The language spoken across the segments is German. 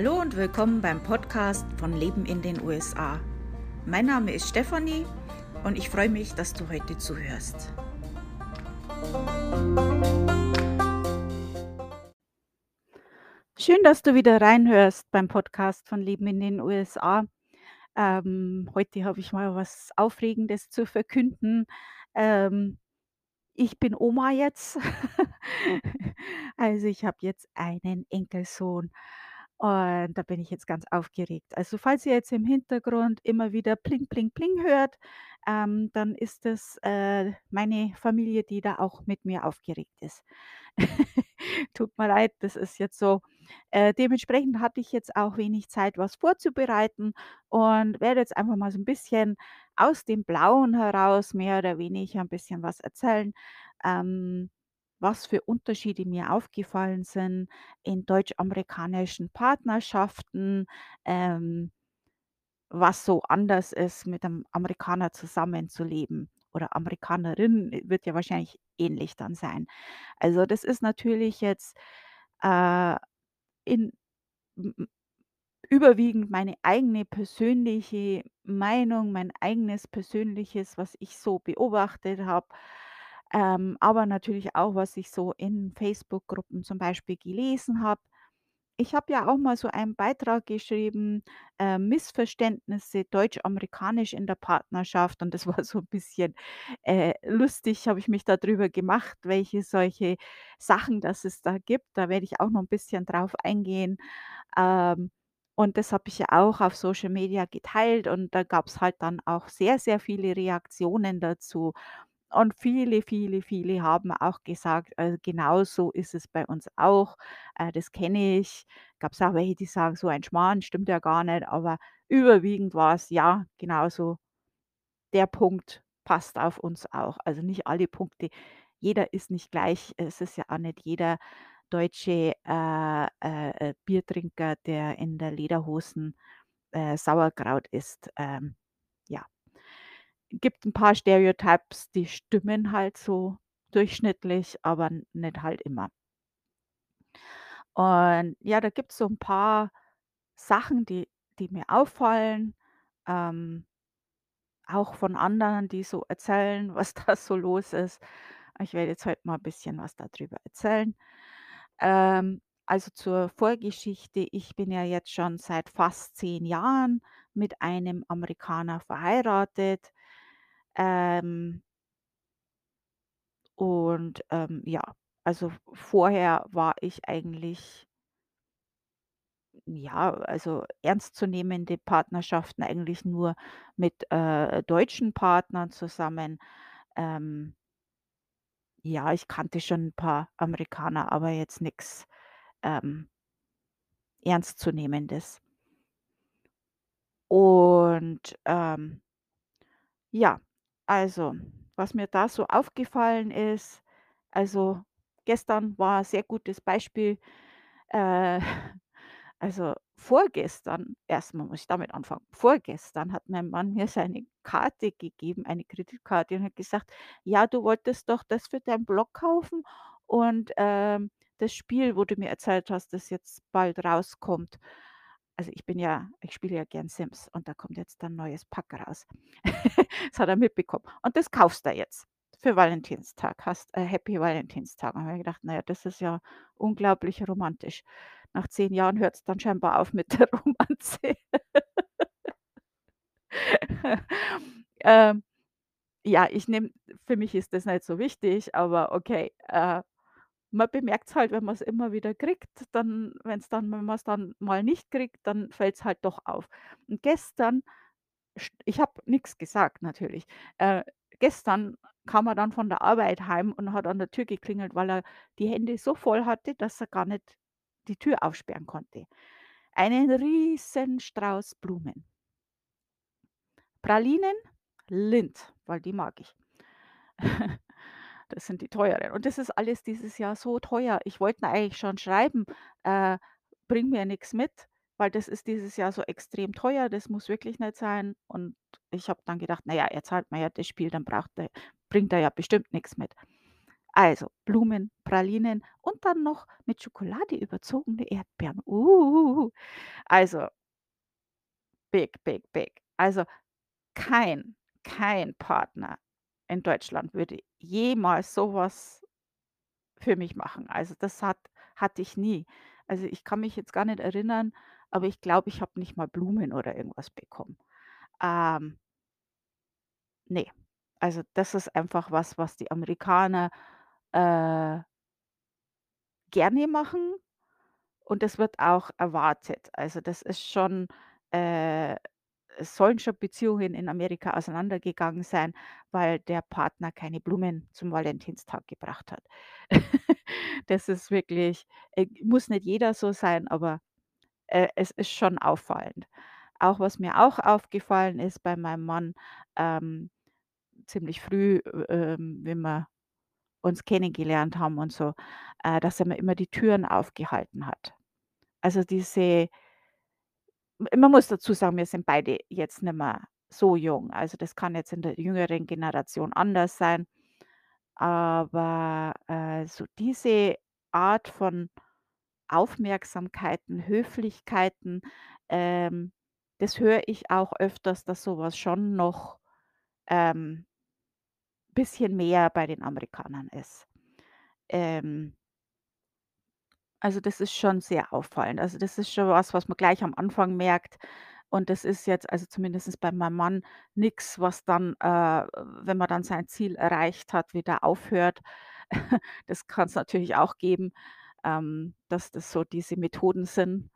Hallo und willkommen beim Podcast von Leben in den USA. Mein Name ist Stefanie und ich freue mich, dass du heute zuhörst. Schön, dass du wieder reinhörst beim Podcast von Leben in den USA. Ähm, heute habe ich mal was Aufregendes zu verkünden. Ähm, ich bin Oma jetzt. Also, ich habe jetzt einen Enkelsohn und da bin ich jetzt ganz aufgeregt. Also, falls ihr jetzt im Hintergrund immer wieder Pling, Pling, Pling hört, ähm, dann ist das, äh, meine Familie, die da auch mit mir aufgeregt ist. Tut mir leid, das ist jetzt so. Äh, dementsprechend hatte ich jetzt auch wenig Zeit, was vorzubereiten und werde jetzt einfach mal so ein bisschen aus dem Blauen heraus mehr oder weniger ein bisschen was erzählen, ähm, was für Unterschiede mir aufgefallen sind in deutsch-amerikanischen Partnerschaften, ähm, was so anders ist, mit einem Amerikaner zusammenzuleben oder Amerikanerin, äh, wird ja wahrscheinlich ähnlich dann sein. Also, das ist natürlich jetzt, äh, in überwiegend meine eigene persönliche Meinung, mein eigenes Persönliches, was ich so beobachtet habe, ähm, aber natürlich auch, was ich so in Facebook-Gruppen zum Beispiel gelesen habe. Ich habe ja auch mal so einen Beitrag geschrieben, äh, Missverständnisse deutsch-amerikanisch in der Partnerschaft und das war so ein bisschen, äh, lustig, habe ich mich darüber gemacht, welche solche Sachen dass es da gibt. Da werde ich auch noch ein bisschen drauf eingehen. Ähm, und das habe ich ja auch auf Social Media geteilt und da gab es halt dann auch sehr, sehr viele Reaktionen dazu. Und viele, viele, viele haben auch gesagt, äh, genau so ist es bei uns auch. Äh, das kenne ich. Gab es auch welche, die sagen: „So ein Schmarrn, stimmt ja gar nicht“, aber überwiegend war es „Ja, genau so. Der Punkt passt auf uns auch.“ Also, nicht alle Punkte. Jeder ist nicht gleich. Es ist ja auch nicht jeder deutsche, äh, äh, äh, Biertrinker, der in der Lederhosen, äh, Sauerkraut isst. Ähm. Gibt ein paar Stereotypes, die stimmen halt so durchschnittlich, aber nicht halt immer. Und ja, da gibt's so ein paar Sachen, die die mir auffallen, ähm, auch von anderen, die so erzählen, was da so los ist. Ich werde jetzt heute mal ein bisschen was darüber erzählen. Ähm, also zur Vorgeschichte, ich bin ja jetzt schon seit fast 10 Jahren mit einem Amerikaner verheiratet. Ähm Und, ähm, ja, also vorher war ich eigentlich, ja, also ernstzunehmende Partnerschaften eigentlich nur mit, äh, deutschen Partnern zusammen. Ähm, ja, ich kannte schon ein paar Amerikaner, aber jetzt nix, ähm, Ernstzunehmendes. Und, ähm, ja, also, was mir da so aufgefallen ist also, gestern war ein sehr gutes Beispiel. Äh, also, vorgestern erstmal muss ich damit anfangen. Vorgestern hat mein Mann mir seine Karte gegeben, eine Kreditkarte und hat gesagt: „Ja, du wolltest doch das für deinen Blog kaufen und, ähm, das Spiel, wo du mir erzählt hast, das jetzt bald rauskommt.“ Also, ich bin ja ich spiele ja gern Sims und da kommt jetzt ein neues Pack raus. Das hat er mitbekommen. Und das kaufst du jetzt für Valentinstag. Hast äh, Happy Valentinstag. Und habe gedacht: „Na ja, das ist ja unglaublich romantisch.“ Nach 10 Jahren hört es dann scheinbar auf mit der Romanze. Ähm, ja, ich nehme für mich ist das nicht so wichtig, aber okay, äh, man bemerkt's halt, wenn man es immer wieder kriegt, dann wenn's dann wenn man es dann mal nicht kriegt, dann fällt es halt doch auf. Und gestern st ich habe nichts gesagt natürlich. Äh, gestern kam er dann von der Arbeit heim und hat an der Tür geklingelt, weil er die Hände so voll hatte, dass er gar nicht die Tür aufsperren konnte. Einen riesen Strauß Blumen. Pralinen, Lindt, weil die mag ich. Das sind die teuren. Und das ist alles dieses Jahr so teuer. Ich wollte eigentlich schon schreiben, äh, bring mir nichts mit, weil das ist dieses Jahr so extrem teuer, das muss wirklich nicht sein. Und ich habe dann gedacht: „Na ja, er zahlt mir ja das Spiel, dann braucht er bringt er ja bestimmt nichts mit.“ Also, Blumen, Pralinen und dann noch mit Schokolade überzogene Erdbeeren. Uh. Also big, big, big. Also, kein kein Partner in Deutschland würde jemals so was für mich machen. Also, das hat hatte ich nie. Also, ich kann mich jetzt gar nicht erinnern, aber ich glaube, ich habe nicht mal Blumen oder irgendwas bekommen. Ähm Ne. Also, das ist einfach was, was die Amerikaner, äh gerne machen und das wird auch erwartet. Also, das ist schon äh, es sollen schon Beziehungen in Amerika auseinandergegangen sein, weil der Partner keine Blumen zum Valentinstag gebracht hat. Das ist wirklich äh, muss nicht jeder so sein, aber, äh, es ist schon auffallend. Auch was mir auch aufgefallen ist bei meinem Mann, ähm, ziemlich früh, äh, ähm, wenn wir uns kennengelernt haben und so, äh, dass er mir immer die Türen aufgehalten hat. Also, diese man muss dazu sagen, wir sind beide jetzt nicht mehr so jung. Also, das kann jetzt in der jüngeren Generation anders sein. Aber, äh, so diese Art von Aufmerksamkeiten, Höflichkeiten, ähm, das höre ich auch öfters, dass so was schon noch, ähm bisschen mehr bei den Amerikanern ist. Ähm Also, das ist schon sehr auffallend. Also, das ist schon was, was man gleich am Anfang merkt. Und das ist jetzt also zumindest bei meinem Mann nix, was dann, äh, wenn man dann sein Ziel erreicht hat, wieder aufhört. Das kann's natürlich auch geben, ähm, dass das so diese Methoden sind,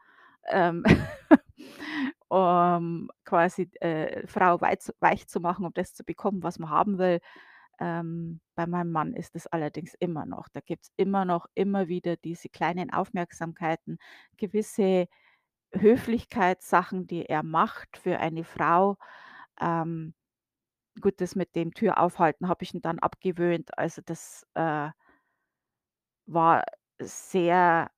ähm, um quasi, äh, Frau wei weich zu machen, um das zu bekommen, was man haben will. Ähm, bei meinem Mann ist es allerdings immer noch. Da gibt's immer noch immer wieder diese kleinen Aufmerksamkeiten, gewisse Höflichkeitssachen, die er macht für eine Frau. Ähm, gut, das mit dem Tür aufhalten habe ich ihm dann abgewöhnt. Also, das, äh war sehr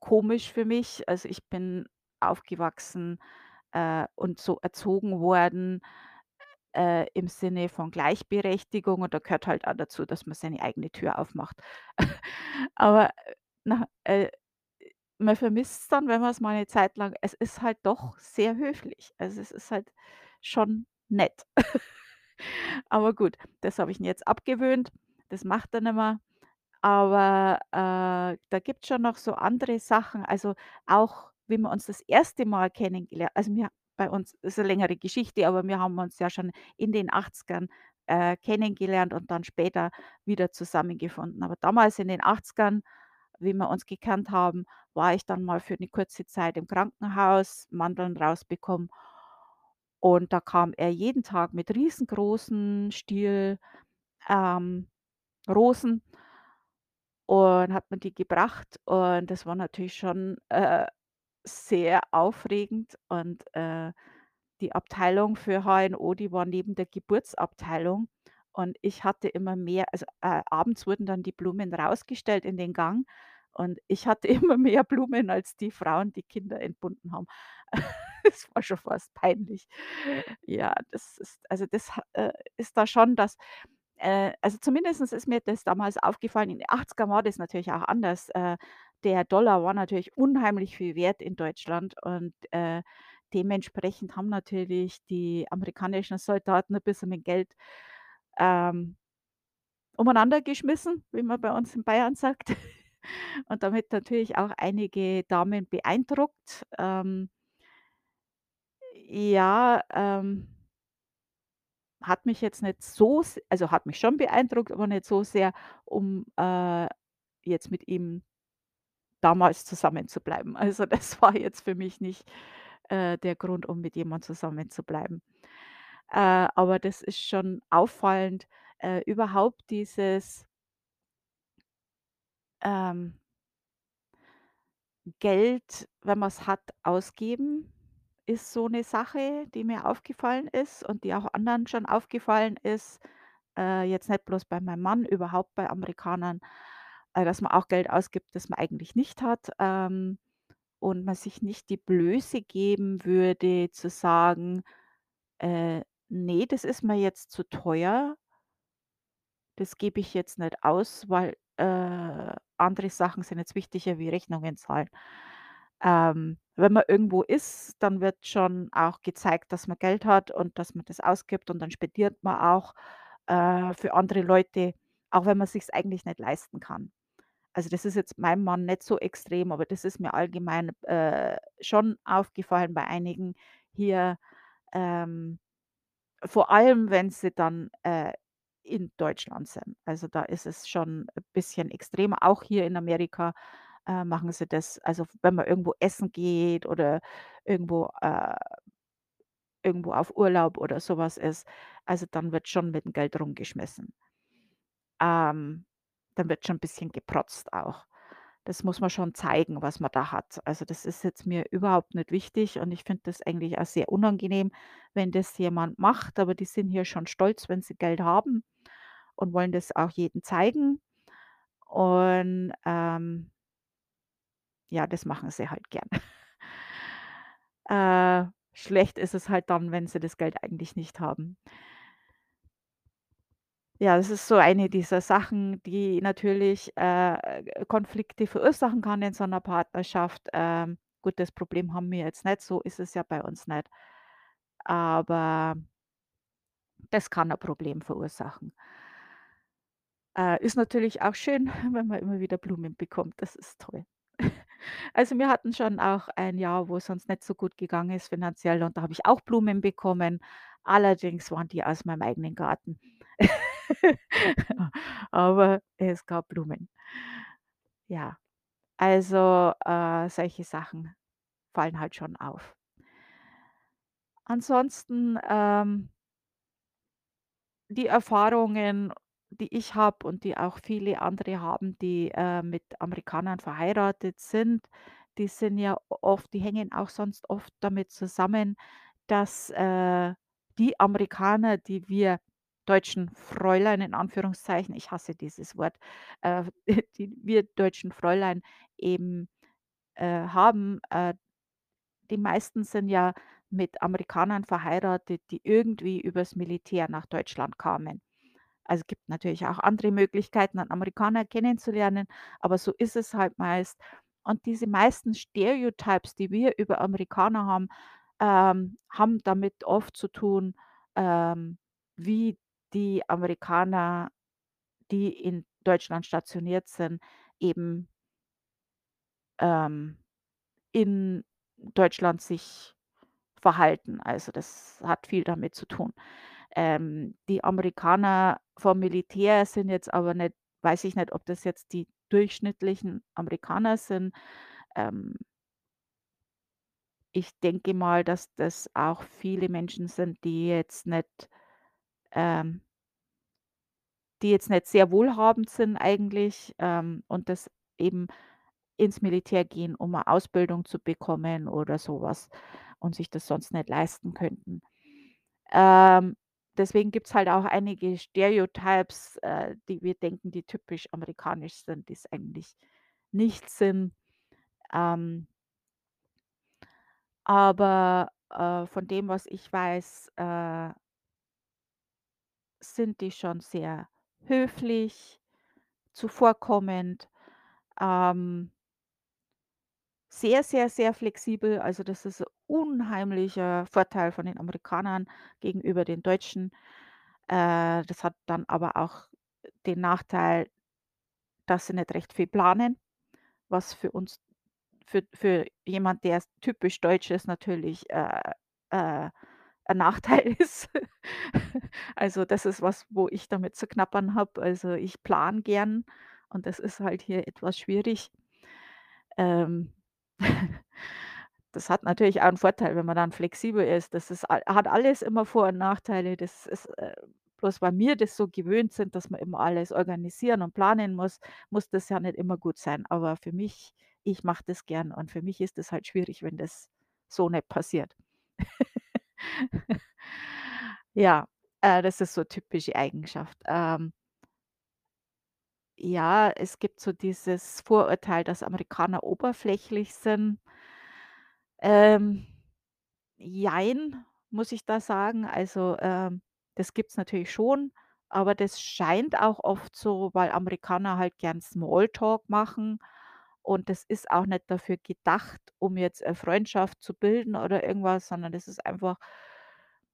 komisch für mich. Also, ich bin aufgewachsen, äh, und so erzogen worden, äh, im Sinne von Gleichberechtigung und da gehört halt auch dazu, dass man seine eigene Tür aufmacht. Aber, äh, nach äh, man vermisst's dann, wenn man's mal 'ne Zeit lang es ist halt doch sehr höflich. Also, es ist halt schon nett. Aber gut, das habe ich ihm jetzt abgewöhnt. Das macht er nicht mehr. Aber, äh, da gibt's schon noch so andere Sachen. Also, auch wie wir uns das erste Mal kennengeler also, wir bei uns ist 'ne längere Geschichte, aber wir haben uns ja schon in den 80ern, äh, kennengelernt und dann später wieder zusammengefunden. Aber damals in den 80ern, wie wir uns gekannt haben, war ich dann mal für 'ne kurze Zeit im Krankenhaus, Mandeln rausbekommen. Und da kam er jeden Tag mit riesengroßen Stiel, ähm, Rosen und hat mir die gebracht und das war natürlich schon, äh, sehr aufregend und, äh, die Abteilung für HNO, die war neben der Geburtsabteilung und ich hatte immer mehr also, äh, abends wurden dann die Blumen rausgestellt in den Gang und ich hatte immer mehr Blumen als die Frauen, die Kinder entbunden haben. Es war schon fast peinlich. Ja, das ist also, das äh, ist da schon das äh, also, zumindest ist mir das damals aufgefallen. In den 80ern war das natürlich auch anders. Der Dollar war natürlich unheimlich viel wert in Deutschland und, äh, dementsprechend haben natürlich die amerikanischen Soldaten 'n bisschen mit Geld, ähm umeinander geschmissen, wie man bei uns in Bayern sagt und damit natürlich auch einige Damen beeindruckt. Ähm ja, ähm hat mich jetzt nicht so also, hat mich schon beeindruckt, aber nicht so sehr, um, äh, jetzt mit ihm damals zusammenzubleiben. Also, das war jetzt für mich nicht, äh, der Grund, um mit jemand zusammenzubleiben. Äh, aber das ist schon auffallend, äh, überhaupt dieses ähm Geld, wenn man's hat, ausgeben, ist so 'ne Sache, die mir aufgefallen ist und die auch anderen schon aufgefallen ist. Äh, jetzt nicht bloß bei meinem Mann, überhaupt bei Amerikanern, äh, dass man auch Geld ausgibt, das man eigentlich nicht hat, ähm, und man sich nicht die Blöße geben würde zu sagen: „Äh, ne, das ist mir jetzt zu teuer.“ das gebe ich jetzt nicht aus, weil, äh, andere Sachen sind jetzt wichtiger wie Rechnungen zahlen. Ähm, wenn man irgendwo ist, dann wird schon auch gezeigt, dass man Geld hat und dass man das ausgibt und dann spendiert man auch, äh, für andere Leute, auch wenn man sich's eigentlich nicht leisten kann. Also, das ist jetzt meinem Mann nicht so extrem, aber das ist mir allgemein, äh, schon aufgefallen bei einigen hier, ähm, vor allem, wenn sie dann, äh, in Deutschland sind. Also, da ist es schon ein bisschen extremer. Auch hier in Amerika, äh, machen sie das. Also, wenn man irgendwo essen geht oder irgendwo, äh irgendwo auf Urlaub oder sowas ist, also, dann wird schon mit dem Geld rumgeschmissen. Ähm, dann wird schon 'n bisschen geprotzt auch. Das muss man schon zeigen, was man da hat. Also, das ist jetzt mir überhaupt nicht wichtig und ich finde das eigentlich auch sehr unangenehm, wenn das jemand macht, aber die sind hier schon stolz, wenn sie Geld haben und wollen das auch jedem zeigen und, ähm ja, das machen sie halt gern. Äh, schlecht ist es halt dann, wenn sie das Geld eigentlich nicht haben. Ja, das ist so eine dieser Sachen, die natürlich, äh, Konflikte verursachen kann in so 'ner Partnerschaft. Ähm, gut, das Problem haben wir jetzt nicht, so ist es ja bei uns nicht. Aber das kann 'n Problem verursachen. Äh, ist natürlich auch schön, wenn man immer wieder Blumen bekommt, das ist toll. Also, wir hatten schon auch ein Jahr, wo es uns nicht so gut gegangen ist finanziell und da habe ich auch Blumen bekommen. Allerdings waren die aus meinem eigenen Garten. Aber es gab Blumen. Ja, also, äh, solche Sachen fallen halt schon auf. Ansonsten, ähm die Erfahrungen, die ich habe und die auch viele andere haben, die, äh, mit Amerikanern verheiratet sind, die sind ja oft die hängen auch sonst oft damit zusammen, dass, äh, die Amerikaner, die wir deutschen Fräulein in Anführungszeichen, ich hasse dieses Wort, äh, die wir deutschen Fräulein eben, äh, haben, äh, die meisten sind ja mit Amerikanern verheiratet, die irgendwie übers Militär nach Deutschland kamen. Also, es gibt natürlich auch andere Möglichkeiten, einen Amerikaner kennenzulernen, aber so ist es halt meist. Und diese meisten Stereotypes, die wir über Amerikaner haben, ähm, haben damit oft zu tun, ähm, wie die Amerikaner, die in Deutschland stationiert sind, eben ähm, in Deutschland sich verhalten. Also, das hat viel damit zu tun. Ähm, die Amerikaner vom Militär sind jetzt aber nicht weiß ich nicht, ob das jetzt die durchschnittlichen Amerikaner sind. Ähm ich denke mal, dass das auch viele Menschen sind, die jetzt nicht ähm die jetzt nicht sehr wohlhabend sind eigentlich, ähm, und das eben ins Militär gehen, um 'ne Ausbildung zu bekommen oder so was und sich das sonst nicht leisten könnten. Ähm, deswegen gibt's halt auch einige Stereotypes, äh, die wir denken, die typisch amerikanisch sind, die's eigentlich nicht sind. Ähm aber, äh, von dem, was ich weiß, äh sind die schon sehr höflich, zuvorkommend, ähm sehr, sehr, sehr flexibel. Also, das ist 'n unheimlicher Vorteil von den Amerikanern gegenüber den Deutschen. Äh, das hat dann aber auch den Nachteil, dass sie nicht recht viel planen, was für uns für für jemand, der typisch deutsch ist, natürlich, äh, äh, 'n Nachteil ist. Also, das ist was, wo ich damit zu knabbern habe. Also, ich plane gern und das ist halt hier etwas schwierig. Ähm, das hat natürlich auch 'n Vorteil, wenn man dann flexibel ist. Das ist hat alles immer Vor und Nachteile. Das ist, äh bloß weil wir das so gewöhnt sind, dass man immer alles organisieren und planen muss, muss das ja nicht immer gut sein. Aber für mich ich mache das gern und für mich ist es halt schwierig, wenn das so nicht passiert. Ja, äh, das ist so typische Eigenschaft. Ähm ja, es gibt so dieses Vorurteil, dass Amerikaner oberflächlich sind. Ähm, jein, muss ich da sagen. Also, ähm, das gibt's natürlich schon, Aber das scheint auch oft so weil Amerikaner halt gern Smalltalk machen und das ist auch nicht dafür gedacht, um jetzt 'ne Freundschaft zu bilden oder irgendwas, sondern das ist einfach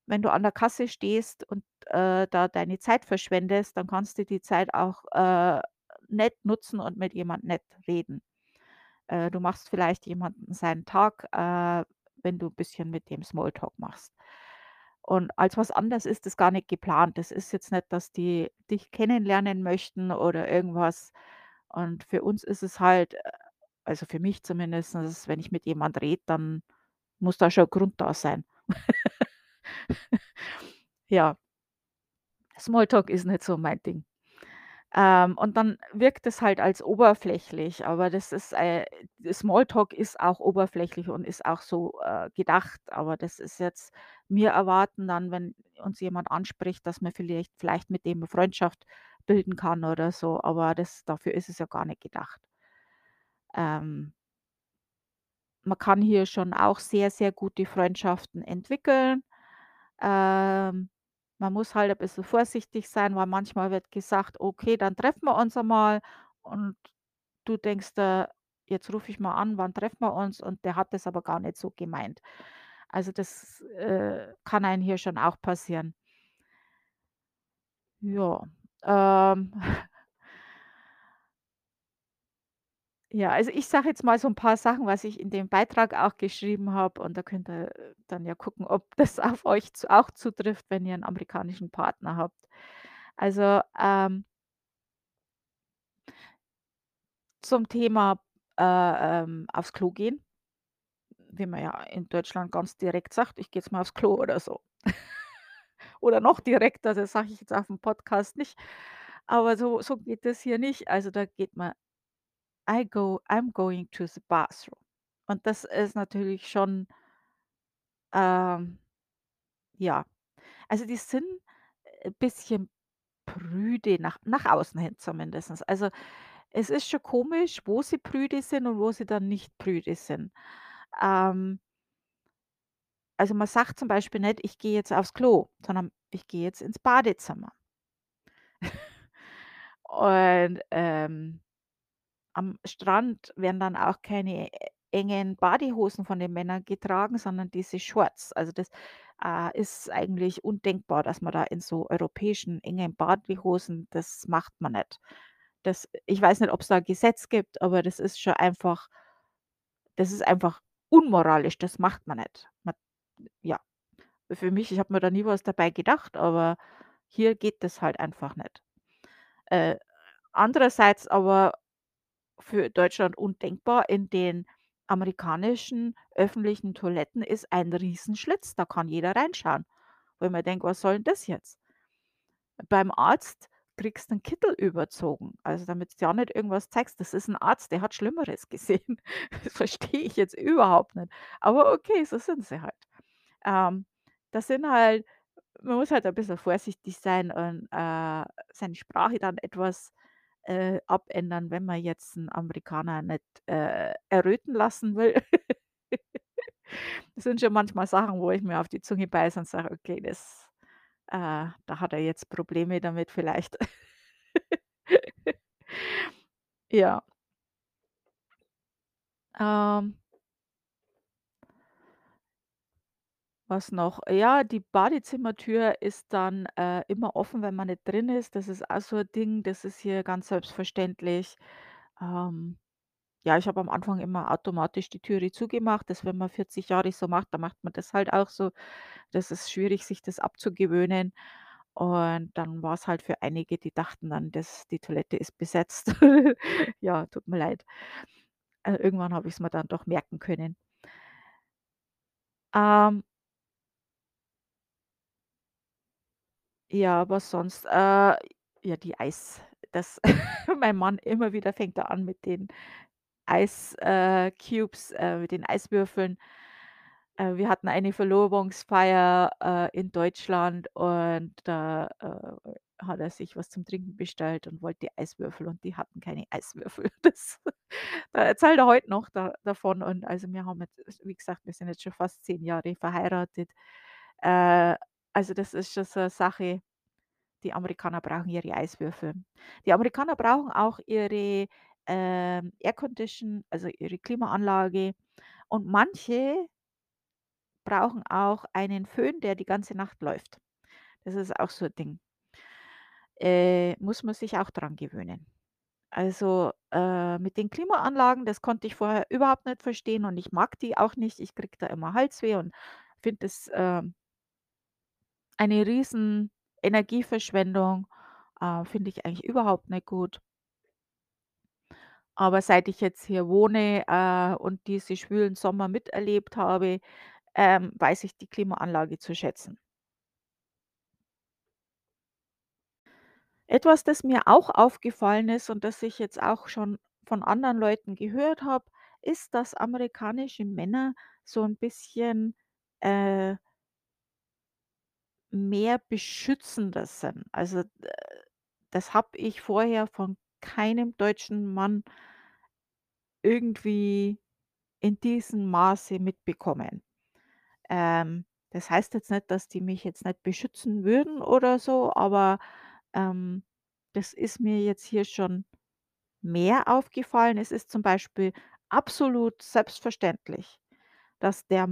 wenn du an der Kasse stehst und, äh, da deine Zeit verschwendest, dann kannst du die Zeit auch, äh, nett nutzen und mit jemand nett reden. Äh, du machst vielleicht jemanden seinen Tag, äh, wenn du bisschen mit dem Smalltalk machst. Und als was anderes ist das gar nicht geplant. Das ist jetzt nicht, dass die dich kennenlernen möchten oder irgendwas. Und für uns ist es halt äh, also für mich zumindestens, wenn ich mit jemand rede, dann muss da schon 'n Grund da sein. Ja. Smalltalk ist nicht so mein Ding. Ähm, und dann wirkt es halt als oberflächlich, aber das ist, äh Smalltalk ist auch oberflächlich und ist auch so, äh, gedacht, aber das ist jetzt wir erwarten dann, wenn uns jemand anspricht, dass man vielleicht vielleicht mit dem 'ne Freundschaft bilden kann oder so, aber das dafür ist es ja gar nicht gedacht. Ähm man kann hier schon auch sehr, sehr gute Freundschaften entwickeln. Ähm, man muss halt ein bisschen vorsichtig sein, weil manchmal wird gesagt: „Okay, dann treffen wir uns einmal.“ Und du denkst dir: „Jetzt rufe ich mal an, wann treffen wir uns?“ Und der hat das aber gar nicht so gemeint. Also, das, äh, kann einem hier schon auch passieren. Ja, ähm Ja, also ich sage jetzt mal so 'n paar Sachen, was ich in dem Beitrag auch geschrieben habe und da könnt ihr, dann ja gucken, ob das auf euch zu auch zutrifft, wenn ihr 'n amerikanischen Partner habt. Also, ähm zum Thema, äh, ähm, aufs Klo gehen, wie man ja in Deutschland ganz direkt sagt: „Ich gehe jetzt mal aufs Klo“ oder so. Oder noch direkter, das sage ich jetzt aufm Podcast nicht, aber so so geht das hier nicht. Also, da geht man I go I'm going to the bathroom. Und das ist natürlich schon ähm, ja. Also, die sind, äh, bisschen prüde nach nach außen hin zumindest. Also, es ist schon komisch, wo sie prüde sind und wo sie dann nicht prüde sind. Ähm also, man sagt zum Beispiel nicht: „Ich gehe jetzt aufs Klo“, sondern: „Ich gehe jetzt ins Badezimmer.“ Und, ähm, am Strand werden dann auch keine engen Badehosen von den Männern getragen, sondern diese Shorts. Also, das, äh, ist eigentlich undenkbar, dass man da in so europäischen engen Badehosen das macht man nicht. Das ich weiß nicht, ob's da 'n Gesetz gibt, aber das ist schon einfach das ist einfach unmoralisch, das macht man nicht. Ma ja, für mich ich habe mir da nie was dabei gedacht, aber hier geht das halt einfach nicht. Äh, andererseits aber für Deutschland undenkbar, in den amerikanischen öffentlichen Toiletten ist ein Riesenschlitz, da kann jeder reinschauen. Wo mir denke: „Was soll 'n das jetzt?“ Beim Arzt kriegst 'n Kittel überzogen, also damit du ja nicht irgendwas zeigst. Das ist 'n Arzt, der hat Schlimmeres gesehen. Das verstehe ich jetzt überhaupt nicht. Aber okay, so sind sie halt. Ähm, das sind halt man muss halt ein bisschen vorsichtig sein und, äh, seine Sprache dann etwas, äh, abändern, wenn man jetzt 'n Amerikaner nicht, äh, erröten lassen will. Das sind schon manchmal Sachen, wo ich mir auf die Zunge beiße und sage: „Okay, das äh, da hat er jetzt Probleme damit vielleicht.“ Ja. Ähm Was noch? Ja, die Badezimmertür ist dann, äh, immer offen, wenn man nicht drin ist. Das ist auch so 'n Ding, das ist hier ganz selbstverständlich. Ähm, ja, ich habe am Anfang immer automatisch die Türe zugemacht. Das wenn man 40 Jahre so macht, dann macht man das halt auch so. Das ist schwierig, sich das abzugewöhnen. Und dann war's halt für einige, die dachten dann, dass die Toilette ist besetzt. Ja, tut mir leid. Äh, irgendwann habe ich's mir dann doch merken können. Ähm Ja, aber sonst, äh, ja, die Eis das mein Mann immer wieder fängt er an mit den Eis äh, Cubes, äh, mit den Eiswürfeln. Äh, wir hatten eine Verlobungsfeier, äh, in Deutschland und da, äh, hat er sich was zum Trinken bestellt und wollte Eiswürfel und die hatten keine Eiswürfel. Das da erzählt er heute noch da davon und also, wir haben jetzt wie gesagt, wir sind jetzt schon fast 10 Jahre verheiratet. Äh, also, das ist schon so 'ne Sache die Amerikaner brauchen ihre Eiswürfel. Die Amerikaner brauchen auch ihre, ähm, Air Condition, also ihre Klimaanlage und manche brauchen auch einen Föhn, der die ganze Nacht läuft. Das ist auch so 'n Ding. Äh, muss man sich auch dran gewöhnen. Also, äh, mit den Klimaanlagen, das konnte ich vorher überhaupt nicht verstehen und ich mag die auch nicht. Ich kriege da immer Halsweh und finde das, ähm eine riesen Energieverschwendung, äh, finde ich eigentlich überhaupt nicht gut. Aber seit ich jetzt hier wohne, äh, und diese schwülen Sommer miterlebt habe, ähm, weiß ich die Klimaanlage zu schätzen. Etwas, das mir auch aufgefallen ist und das ich jetzt auch schon von anderen Leuten gehört habe, ist, dass amerikanische Männer so 'n bisschen, äh mehr beschützender sind. Also, das habe ich vorher von keinem deutschen Mann irgendwie in diesem Maße mitbekommen. Ähm, das heißt jetzt nicht, dass die mich jetzt nicht beschützen würden oder so, aber, ähm, das ist mir jetzt hier schon mehr aufgefallen. Es ist zum Beispiel absolut selbstverständlich, dass der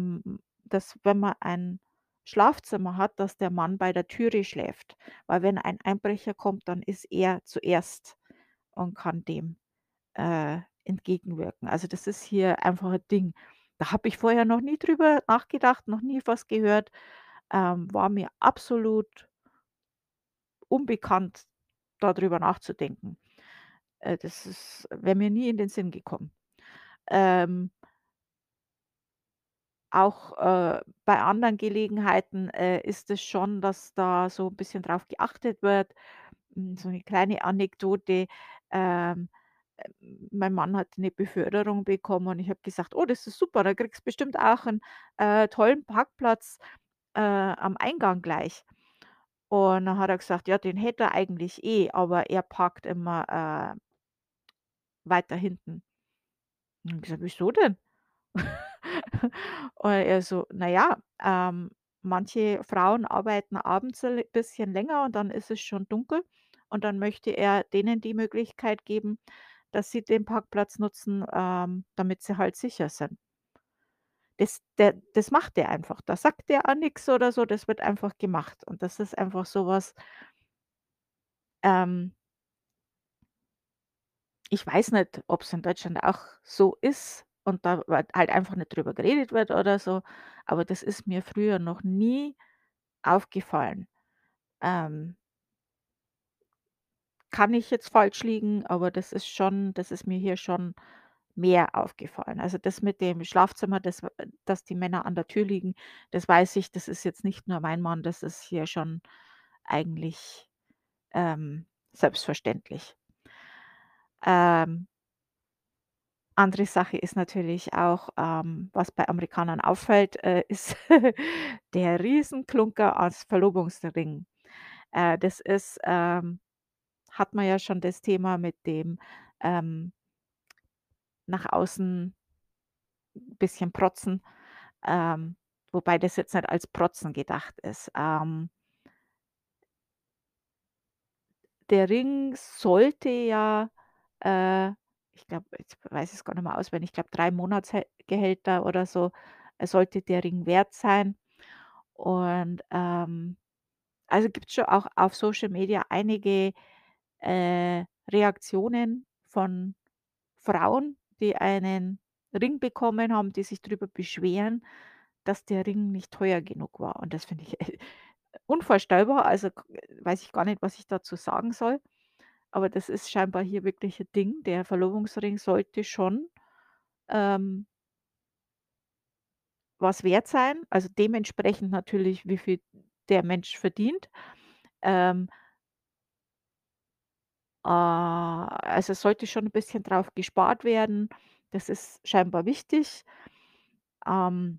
dass wenn man ein Schlafzimmer hat, dass der Mann bei der Türe schläft. Weil wenn ein Einbrecher kommt, dann ist er zuerst und kann dem, äh, entgegenwirken. Also, das ist hier einfach 'n Ding. Da habe ich vorher noch nie drüber nachgedacht, noch nie was gehört, ähm, war mir absolut unbekannt, da drüber nachzudenken. Äh, das wäre mir nie in den Sinn gekommen. Ähm Auch, äh, bei anderen Gelegenheiten, äh, ist es schon, dass da so 'n bisschen drauf geachtet wird. Hm, so 'ne kleine Anekdote, ähm, ähm, mein Mann hat 'ne Beförderung bekommen und ich habe gesagt: „Oh, das ist super, da kriegst bestimmt auch 'n, äh, tollen Parkplatz, äh, am Eingang gleich.“ Und dann hat er gesagt: „Ja, den hätte er eigentlich eh, aber er parkt immer, äh“ „weiter hinten.“ Und ich gesagt: „Wieso denn?“ Und er so: „Na ja, ähm, manche Frauen arbeiten abends ein bisschen länger und dann ist es schon dunkel und dann möchte er denen die Möglichkeit geben, dass sie den Parkplatz nutzen, ähm, damit sie halt sicher sind.“ Das der das macht der einfach. Da sagt der auch nix oder so, das wird einfach gemacht. Und das ist einfach so was ähm ich weiß nicht, ob's in Deutschland auch so ist und da halt halt einfach nicht drüber geredet wird oder so, aber das ist mir früher noch nie aufgefallen. Ähm kann ich jetzt falsch liegen, aber das ist schon das ist mir hier schon mehr aufgefallen. Also, das mit dem Schlafzimmer, das w dass die Männer an der Tür liegen, das weiß ich, das ist jetzt nicht nur mein Mann, das ist hier schon eigentlich, ähm, selbstverständlich. Ähm andere Sache ist natürlich auch, ähm, was bei Amerikanern auffällt, äh, ist der Riesenklunker als Verlobungsring. Äh, das ist, ähm hat man ja schon das Thema mit dem, ähm nach außen bisschen protzen, ähm, wobei das jetzt nicht als Protzen gedacht ist. Ähm der Ring sollte ja, äh ich glaube, jetzt weiß ich's gar nicht mehr auswendig, ich glaube 3 Monatshä Gehälter oder so, äh, sollte der Ring wert sein. Und, ähm, also, gibt's schon auch auf Social Media einige, äh, Reaktionen von Frauen, die einen Ring bekommen haben, die sich drüber beschweren, dass der Ring nicht teuer genug war. Und das finde ich, unvorstellbar. Also, weiß ich gar nicht, was ich dazu sagen soll. Aber das ist scheinbar hier wirklich 'n Ding. Der Verlobungsring sollte schon, ähm was wert sein, also, dementsprechend natürlich, wie viel der Mensch verdient. Ähm äh, also, es sollte schon 'n bisschen drauf gespart werden. Das ist scheinbar wichtig. Ähm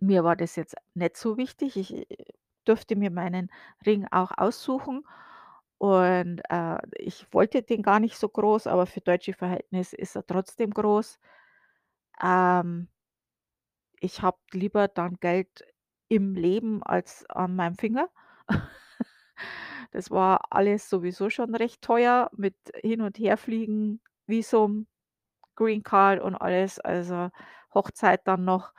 mir war das jetzt nicht so wichtig. Ich, äh, durfte mir meinen Ring auch aussuchen und, äh, ich wollte den gar nicht so groß, aber für deutsche Verhältnisse ist er trotzdem groß. Ähm ich habe lieber dann Geld im Leben als an meinem Finger. Das war alles sowieso schon recht teuer mit Hin und Herfliegen, Visum, Greencard und alles, also Hochzeit dann noch,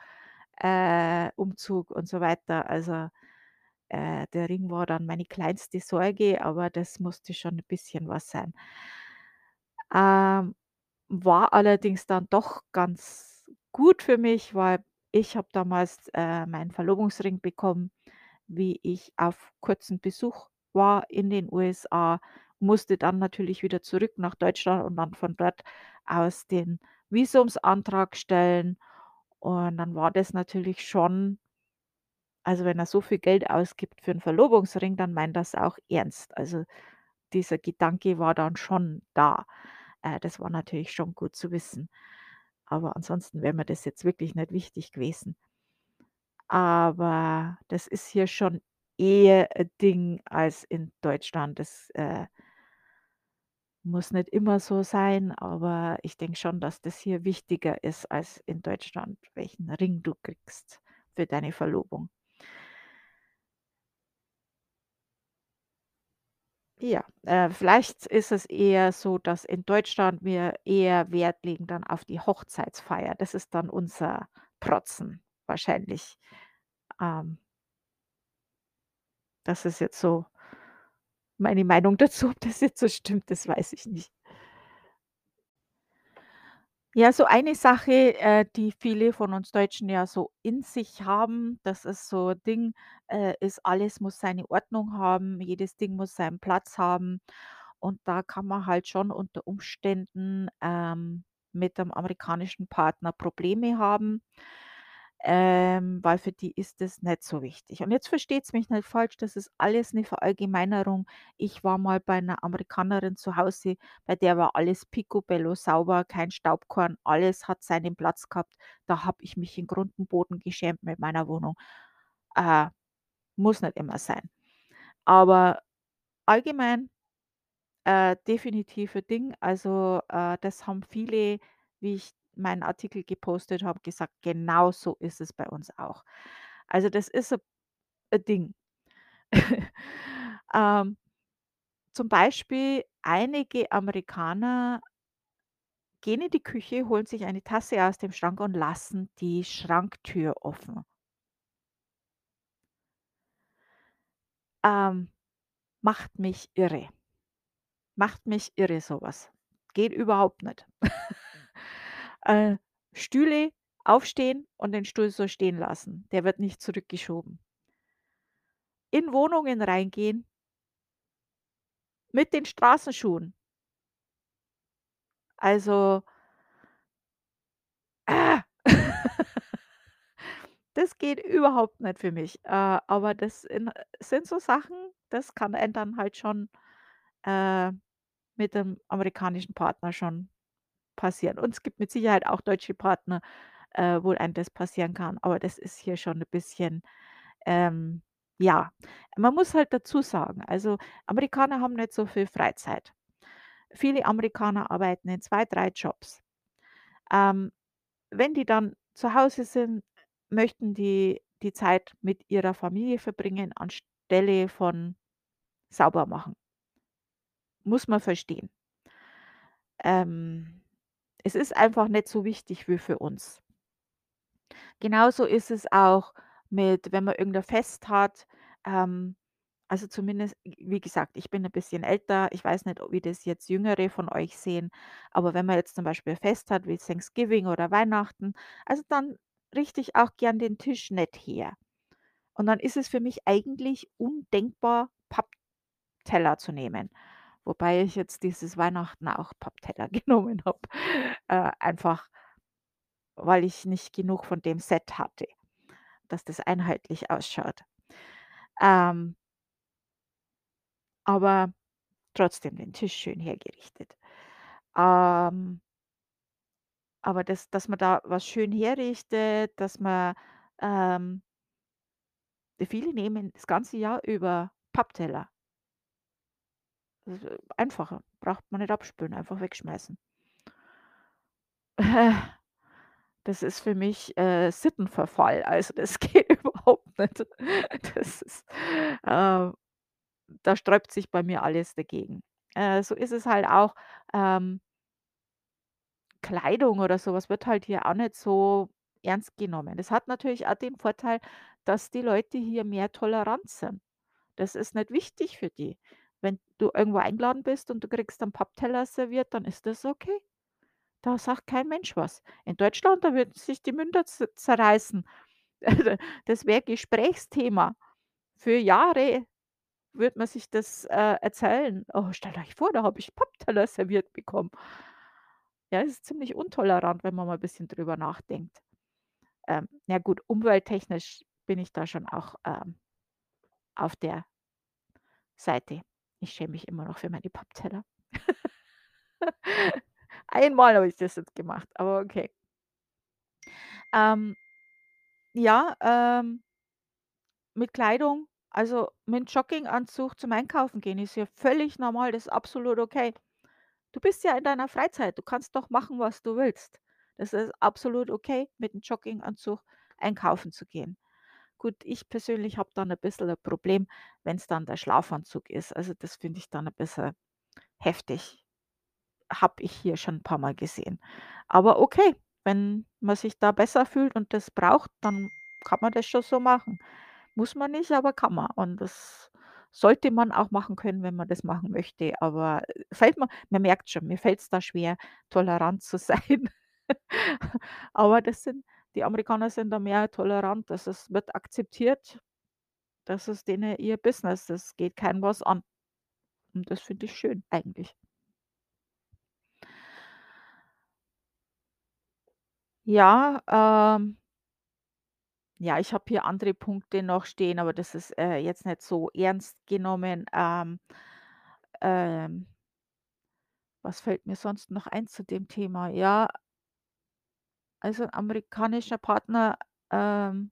äh, Umzug und so weiter. Also, äh, der Ring war dann meine kleinste Sorge, aber das musste schon 'n bisschen was sein. Ähm, war allerdings dann doch ganz gut für mich, weil ich habe damals, äh, meinen Verlobungsring bekommen, wie ich auf kurzen Besuch war in den USA, musste dann natürlich wieder zurück nach Deutschland und dann von dort aus den Visumsantrag stellen. Und dann war das natürlich schon also, wenn er so viel Geld ausgibt für 'n Verlobungsring, dann meint er's auch ernst. Also, dieser Gedanke war dann schon da. Äh, das war natürlich schon gut zu wissen. Aber ansonsten wäre mir das jetzt wirklich nicht wichtig gewesen. Aber das ist hier schon eher ein Ding als in Deutschland. Das, äh muss nicht immer so sein, aber ich denke schon, dass das hier wichtiger ist als in Deutschland, welchen Ring du kriegst für deine Verlobung. Ja, äh, vielleicht ist es eher so, dass in Deutschland wir eher Wert legen dann auf die Hochzeitsfeier. Das ist dann unser Protzen wahrscheinlich. Ähm das ist jetzt so meine Meinung dazu. Ob das jetzt so stimmt, das weiß ich nicht. Ja, so eine Sache, äh, die viele von uns Deutschen ja so in sich haben, das ist so 'n Ding, äh, ist alles muss seine Ordnung haben, jedes Ding muss seinen Platz haben. Und da kann man halt schon unter Umständen, ähm, mit dem amerikanischen Partner Probleme haben, ähm, weil für die ist das nicht so wichtig. Und jetzt versteht's mich nicht falsch, das ist alles 'ne Verallgemeinerung. Ich war mal bei 'ner Amerikanerin zu Hause, bei der war alles picobello sauber, kein Staubkorn, alles hat seinen Platz gehabt. Da habe ich mich in Grund und Boden geschämt mit meiner Wohnung. Äh, muss nicht immer sein. Aber allgemein, äh, definitiv 'n Ding. Also, äh, das haben viele, wie ich meinen Artikel gepostet habe, gesagt: „Genauso ist es bei uns auch.“ Also, das ist 'n 'n Ding. Ähm, zum Beispiel einige Amerikaner gehen in die Küche, holen sich eine Tasse aus dem Schrank und lassen die Schranktür offen. Ähm, macht mich irre. Macht mich irre so was. Geht überhaupt nicht. Äh, Stühle aufstehen und den Stuhl so stehen lassen. Der wird nicht zurückgeschoben. In Wohnungen reingehen mit den Straßenschuhen. Also ah! Das geht überhaupt nicht für mich. Äh, aber das in sind so Sachen, das kann dann halt schon, äh, mit dem amerikanischen Partner schon passieren. Und es gibt mit Sicherheit auch deutsche Partner, äh, wo einem das passieren kann, aber das ist hier schon 'n bisschen, ähm ja. Man muss halt dazu sagen, also, Amerikaner haben nicht so viel Freizeit. Viele Amerikaner arbeiten in 2, 3 Jobs. Ähm, wenn die dann zu Hause sind, möchten die die Zeit mit ihrer Familie verbringen anstelle von sauber machen. Muss man verstehen. Ähm, es ist einfach nicht so wichtig wie für uns. Genauso ist es auch mit wenn man irgendein Fest hat, ähm, also, zumindest wie gesagt, ich bin 'n bisschen älter. Ich weiß nicht, wie das jetzt Jüngere von euch sehen, aber wenn man jetzt zum Beispiel ein Fest hat wie Thanksgiving oder Weihnachten, also, dann richte ich auch gern den Tisch nett her. Und dann ist es für mich eigentlich undenkbar, Pappteller zu nehmen, wobei ich jetzt dieses Weihnachten auch Pappteller genommen habe, äh, einfach weil ich nicht genug von dem Set hatte, dass das einheitlich ausschaut. Ähm aber trotzdem den Tisch schön hergerichtet. Ähm aber dass dass man da was schön herrichtet, dass man, ähm viele nehmen das ganze Jahr über Pappteller. Äh, einfacher, braucht man nicht abspülen, einfach wegschmeißen. Das ist für mich, äh, Sittenverfall. Also, das geht überhaupt nicht. Das ist, ähm Da sträubt sich bei mir alles dagegen. Äh, so ist es halt auch, ähm Kleidung oder so was wird halt hier auch nicht so ernst genommen. Das hat natürlich auch den Vorteil, dass die Leute hier mehr tolerant sind. Das ist nicht wichtig für die. Wenn du irgendwo eingeladen bist und du kriegst einen Pappteller serviert, dann ist das okay. Da sagt kein Mensch was. In Deutschland, da würden sich die Münder zerreißen. Das wäre Gesprächsthema. Für Jahre würde man sich das, äh, erzählen. „Oh, stellt euch vor, da habe ich Pappteller serviert bekommen.“ Ja, es ist ziemlich untolerant, wenn man mal 'n bisschen drüber nachdenkt. Ähm, ja gut, umwelttechnisch bin ich da schon auch, ähm, auf der Seite. Ich schäme mich immer noch für meine Pappteller. Einmal habe ich das jetzt gemacht, aber okay. Ähm, ja, ähm mit Kleidung, also mit Jogginganzug zum Einkaufen gehen ist ja völlig normal, das ist absolut okay. Du bist ja in deiner Freizeit, du kannst doch machen, was du willst. Das ist absolut okay, mit 'nem Jogginganzug einkaufen zu gehen. Gut, ich persönlich habe dann ein bisschen ein Problem, wenn's dann der Schlafanzug ist. Also, das finde ich dann ein bisschen heftig. Habe ich hier schon 'n paar Mal gesehen. Aber okay, wenn man sich da besser fühlt und das braucht, dann kann man das schon so machen. Muss man nicht, aber kann man. Und das sollte man auch machen können, wenn man das machen möchte. Aber, äh, fällt mir man merkt schon, mir fällt's da schwer, tolerant zu sein. Aber das sind die Amerikaner sind da mehr tolerant. Das ist wird akzeptiert. Das ist denen ihr Business. Das geht keinem was an. Und das finde ich schön eigentlich. Ja, ähm ja, ich habe hier andere Punkte noch stehen, aber das ist, äh, jetzt nicht so ernst genommen. Ähm, ähm was fällt mir sonst noch ein zu dem Thema? Ja also 'n amerikanischer Partner, ähm,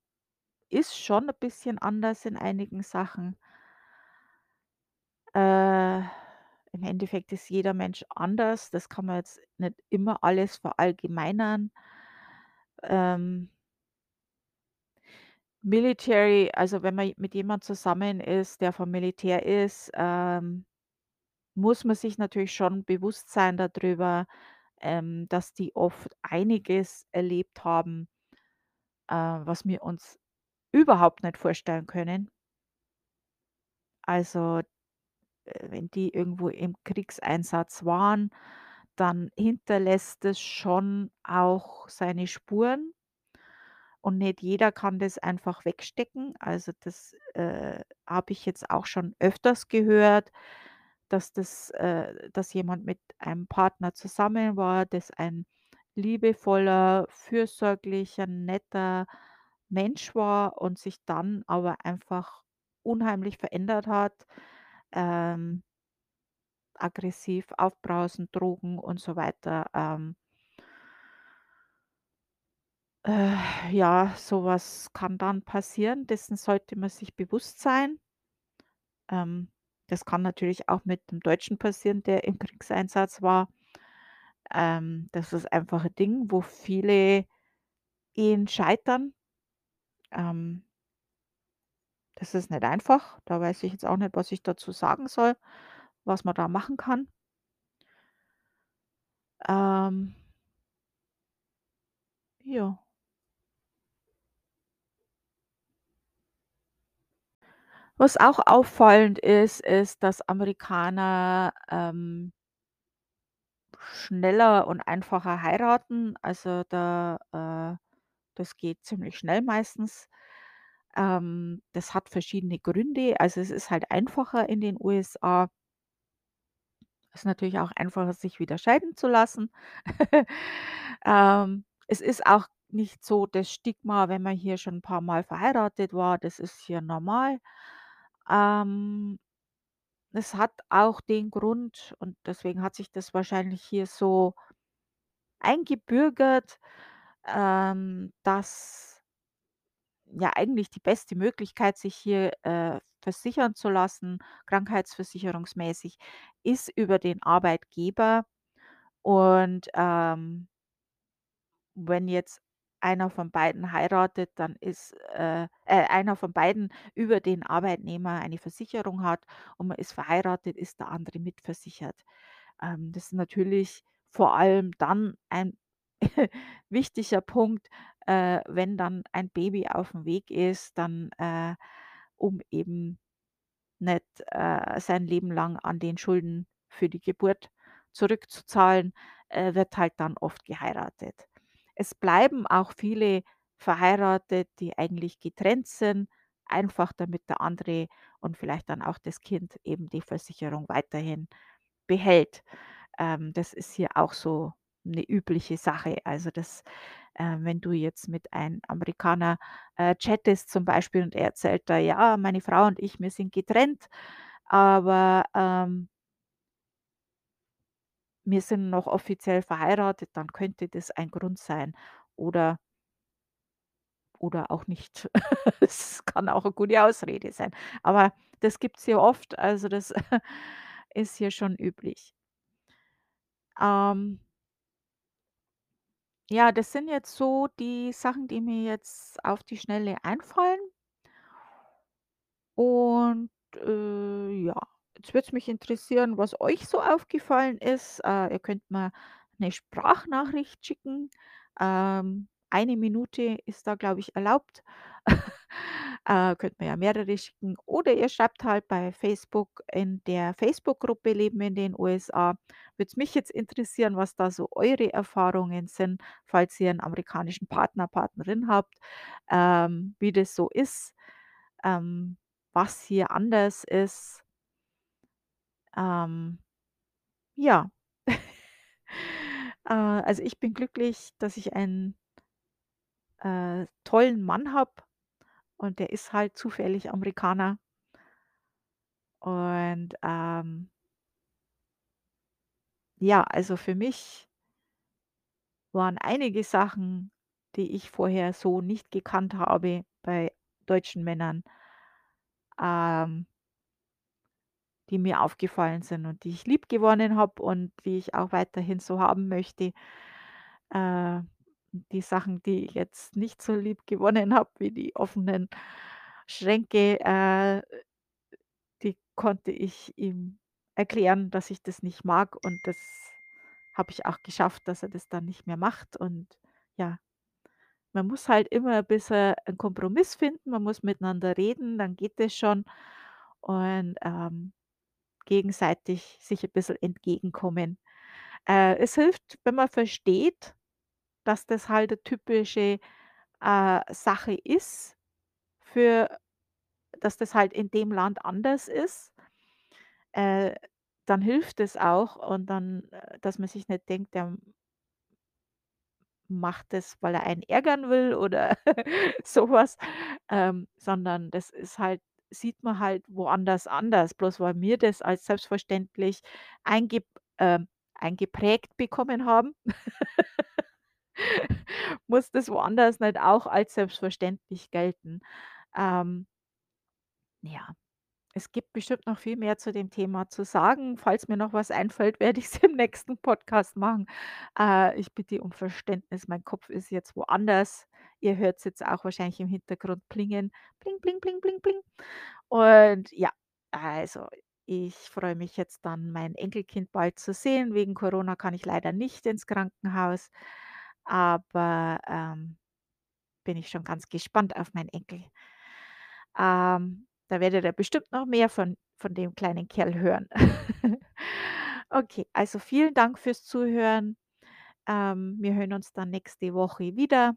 ist schon 'n bisschen anders in einigen Sachen. Äh, im Endeffekt ist jeder Mensch anders. Das kann man jetzt nicht immer alles verallgemeinern. Ähm Military, also wenn man mit jemand zusammen ist, der vom Militär ist, ähm, muss man sich natürlich schon bewusst sein da drüber, ähm, dass die oft einiges erlebt haben äh, was wir uns überhaupt nicht vorstellen können. Also, äh, wenn die irgendwo im Kriegseinsatz waren, dann hinterlässt es schon auch seine Spuren. Und nicht jeder kann das einfach wegstecken. Also, das, äh, habe ich jetzt auch schon öfters gehört, dass das äh, dass jemand mit einem Partner zusammen war, das ein liebevoller, fürsorglicher, netter Mensch war und sich dann aber einfach unheimlich verändert hat, ähm aggressiv, aufbrausend, Drogen und so weiter, ähm äh, ja, so was kann dann passieren. Dessen sollte man sich bewusst sein. Ähm, das kann natürlich auch mit 'nem Deutschen passieren, der im Kriegseinsatz war. Ähm, das ist einfach 'n Ding, wo viele Ehen scheitern. Ähm das ist nicht einfach. Da weiß ich jetzt auch nicht, was ich dazu sagen soll, was man da machen kann. Ähm ja. Was auch auffallend ist, ist, dass Amerikaner, ähm schneller und einfacher heiraten. Also, da äh, das geht ziemlich schnell meistens. Ähm, das hat verschiedene Gründe. Also, es ist halt einfacher in den USA. Ist natürlich auch einfacher, sich wieder scheiden zu lassen. Ähm, es ist auch nicht so das Stigma, wenn man hier schon 'n paarmal verheiratet war, das ist hier normal. Ähm, es hat auch den Grund und deswegen hat sich das wahrscheinlich hier so eingebürgert, ähm, dass ja eigentlich die beste Möglichkeit, sich hier, äh, versichern zu lassen, krankheitsversicherungsmäßig, ist über den Arbeitgeber. Und, ähm wenn jetzt einer von beiden heiratet, dann ist äh, äh, einer von beiden über den Arbeitnehmer eine Versicherung hat und man ist verheiratet, ist der andere mitversichert. Ähm, das ist natürlich vor allem dann ein wichtiger Punkt, äh, wenn dann ein Baby auf dem Weg ist, dann, äh, um eben nicht, äh, sein Leben lang an den Schulden für die Geburt zurückzuzahlen, äh, wird halt dann oft geheiratet. Es bleiben auch viele verheiratet, die eigentlich getrennt sind, einfach damit der andere und vielleicht dann auch das Kind eben die Versicherung weiterhin behält. Ähm, das ist hier auch so eine übliche Sache. Also, das äh, wenn du jetzt mit einem Amerikaner, äh, chattest zum Beispiel und er erzählt da: „Ja, meine Frau und ich, wir sind getrennt, aber, ähm“ „wir sind noch offiziell verheiratet“, dann könnte das ein Grund sein oder oder auch nicht. Es kann auch 'ne gute Ausrede sein. Aber das gibt's hier oft, also das ist hier schon üblich. Ähm, ja, das sind jetzt so die Sachen, die mir jetzt auf die Schnelle einfallen. Und, äh, ja, jetzt würde es mich interessieren, was euch so aufgefallen ist. Äh, ihr könnt mir eine Sprachnachricht schicken. Ähm, 1 Minute ist da, glaube ich, erlaubt. Äh, könnt mir ja mehrere schicken oder ihr schreibt halt bei Facebook in der Facebook-Gruppe „Leben in den USA“. Würde es mich jetzt interessieren, was da so eure Erfahrungen sind, falls ihr einen amerikanischen Partner, Partnerin habt, ähm, wie das so ist. Ähm was hier anders ist. Ähm, ja. Äh, also, ich bin glücklich, dass ich einen, äh, tollen Mann habe und der ist halt zufällig Amerikaner. Und, ähm, ja, also, für mich waren einige Sachen, die ich vorher so nicht gekannt habe bei deutschen Männern, ähm die mir aufgefallen sind und die ich liebgewonnen habe und die ich auch weiterhin so haben möchte. Äh, die Sachen, die ich jetzt nicht so liebgewonnen habe, wie die offenen Schränke, äh, die konnte ich ihm erklären, dass ich das nicht mag und das habe ich auch geschafft, dass er das dann nicht mehr macht und ja, man muss halt immer ein bisschen 'n Kompromiss finden, man muss miteinander reden, dann geht es schon und, ähm gegenseitig sich ein bisschen entgegenkommen. Äh, es hilft, wenn man versteht, dass das halt 'ne typische, äh, Sache ist für dass das halt in dem Land anders ist, äh, dann hilft es auch und dann, äh dass man sich nicht denkt, der macht das, weil er einen ärgern will oder sowas, ähm, sondern das ist halt sieht man halt woanders anders. Bloß weil wir das als selbstverständlich eingep ähm, eingeprägt bekommen haben, muss das woanders nicht auch als selbstverständlich gelten. Ähm, ja. Es gibt bestimmt noch viel mehr zu dem Thema zu sagen. Falls mir noch was einfällt, werde ich's im nächsten Podcast machen. Äh, ich bitte um Verständnis, mein Kopf ist jetzt woanders. Ihr hört's jetzt auch wahrscheinlich im Hintergrund plingen. Bling, bling, bling, bling, bling. Und ja, also, ich freue mich jetzt dann, mein Enkelkind bald zu sehen. Wegen Corona kann ich leider nicht ins Krankenhaus, aber, ähm, bin ich schon ganz gespannt auf meinen Enkel. Ähm, da werdet ihr bestimmt noch mehr von von dem kleinen Kerl hören. Okay, also vielen Dank fürs Zuhören. Ähm, wir hören uns dann nächste Woche wieder.